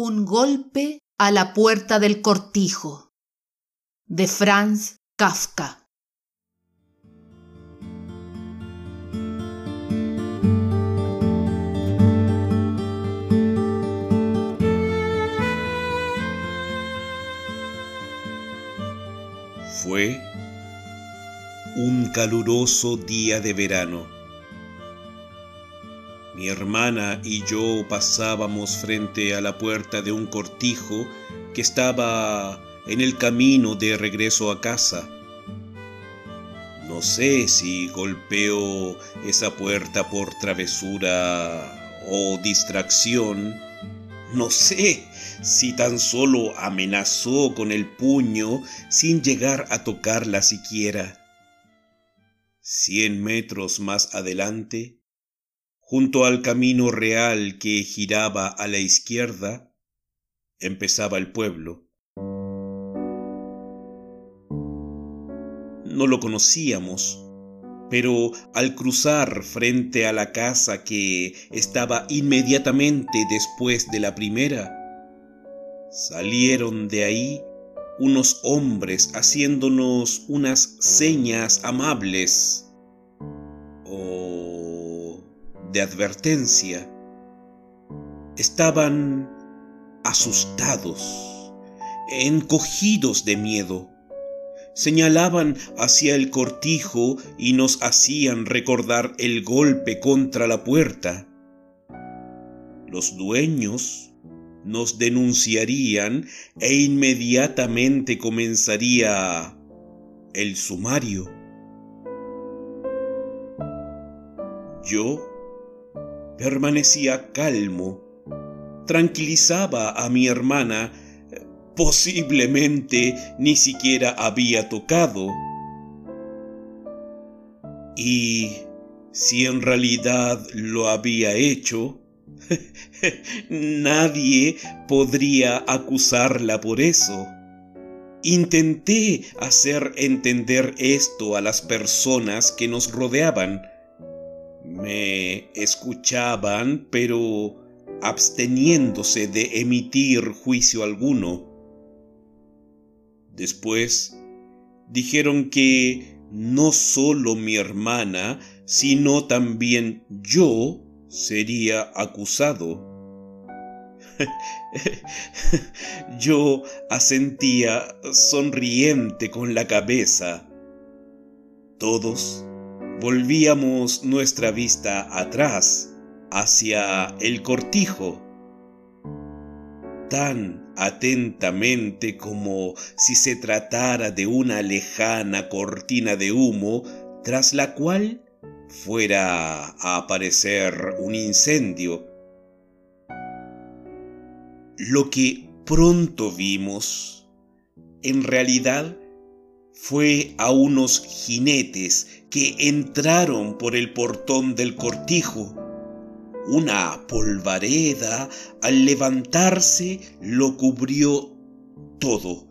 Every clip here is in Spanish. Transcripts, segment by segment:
Un golpe a la puerta del cortijo de Franz Kafka. Fue un caluroso día de verano. Mi hermana y yo pasábamos frente a la puerta de un cortijo que estaba en el camino de regreso a casa. No sé si golpeó esa puerta por travesura o distracción. No sé si tan solo amenazó con el puño sin llegar a tocarla siquiera. Cien metros más adelante, junto al camino real que giraba a la izquierda, empezaba el pueblo. No lo conocíamos, pero al cruzar frente a la casa que estaba inmediatamente después de la primera, salieron de ahí unos hombres haciéndonos unas señas amables de advertencia. Estaban asustados, encogidos de miedo. Señalaban hacia el cortijo y nos hacían recordar el golpe contra la puerta. Los dueños nos denunciarían e inmediatamente comenzaría el sumario. Yo permanecía calmo, tranquilizaba a mi hermana, posiblemente ni siquiera había tocado. Y si en realidad lo había hecho, Nadie podría acusarla por eso. Intenté hacer entender esto a las personas que nos rodeaban. Me escuchaban, pero absteniéndose de emitir juicio alguno. Después dijeron que no solo mi hermana, sino también yo sería acusado. Yo asentía sonriente con la cabeza. Todos volvíamos nuestra vista atrás, hacia el cortijo, tan atentamente como si se tratara de una lejana cortina de humo tras la cual fuera a aparecer un incendio. Lo que pronto vimos, en realidad, fue a unos jinetes que entraron por el portón del cortijo. Una polvareda al levantarse lo cubrió todo.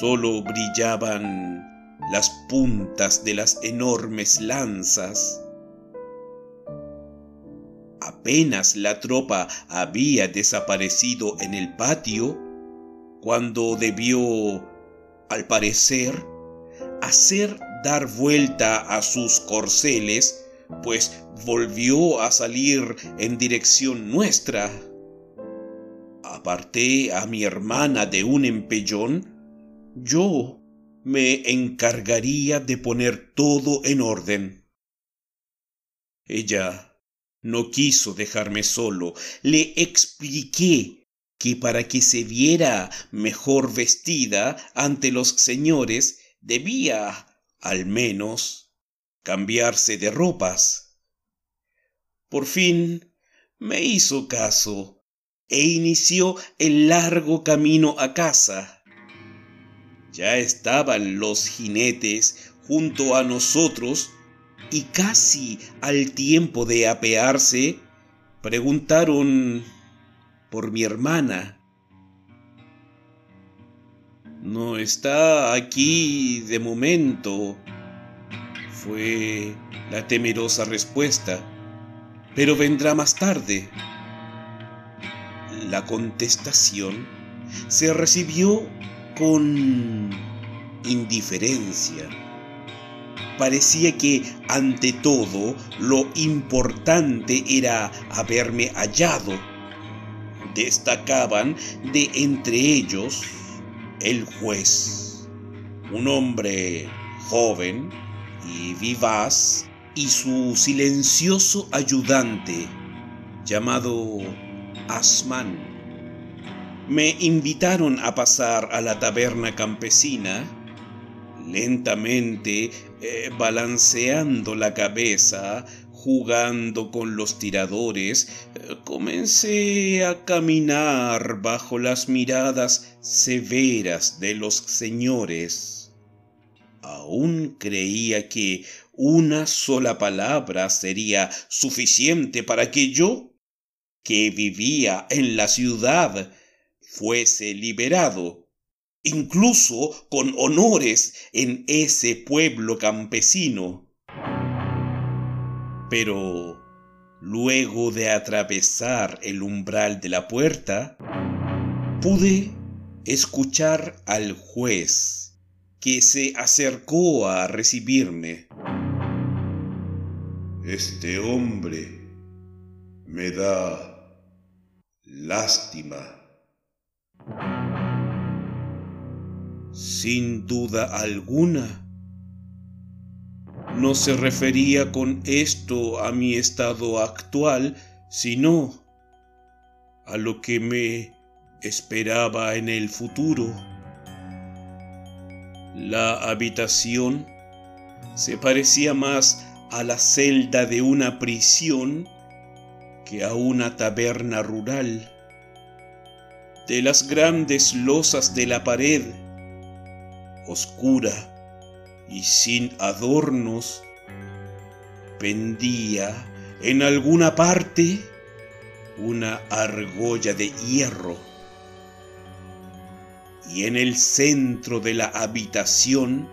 Solo brillaban las puntas de las enormes lanzas. Apenas la tropa había desaparecido en el patio, cuando debió, al parecer, hacer dar vuelta a sus corceles, pues volvió a salir en dirección nuestra. Aparté a mi hermana de un empellón, yo me encargaría de poner todo en orden. Ella no quiso dejarme solo. Le expliqué que para que se viera mejor vestida ante los señores debía, al menos, cambiarse de ropas. Por fin me hizo caso e inició el largo camino a casa. Ya estaban los jinetes junto a nosotros y casi al tiempo de apearse, preguntaron por mi hermana. No está aquí de momento, fue la temerosa respuesta, pero vendrá más tarde. La contestación se recibió con indiferencia. Parecía que ante todo lo importante era haberme hallado. Destacaban de entre ellos el juez, un hombre joven y vivaz, y su silencioso ayudante, llamado Asman. Me invitaron a pasar a la taberna campesina. Lentamente, eh, balanceando la cabeza, jugando con los tiradores, eh, comencé a caminar bajo las miradas severas de los señores. Aún creía que una sola palabra sería suficiente para que yo, que vivía en la ciudad, fuese liberado, incluso con honores en ese pueblo campesino. Pero luego de atravesar el umbral de la puerta, pude escuchar al juez que se acercó a recibirme. Este hombre me da lástima. Sin duda alguna, no se refería con esto a mi estado actual, sino a lo que me esperaba en el futuro. La habitación se parecía más a la celda de una prisión que a una taberna rural. De las grandes losas de la pared, oscura, y sin adornos, pendía en alguna parte una argolla de hierro. Y en el centro de la habitación,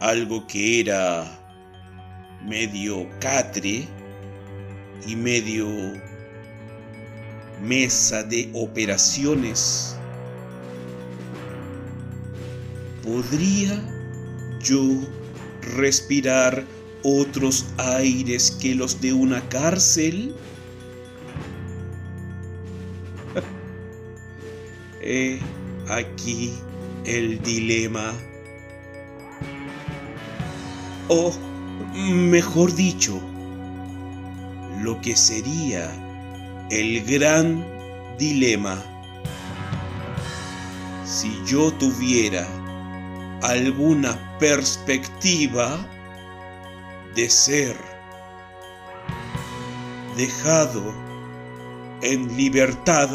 algo que era medio catre y medio mesa de operaciones. ¿Podría yo respirar otros aires que los de una cárcel? He aquí el dilema. O, mejor dicho, lo que sería el gran dilema. Si yo tuviera alguna perspectiva de ser dejado en libertad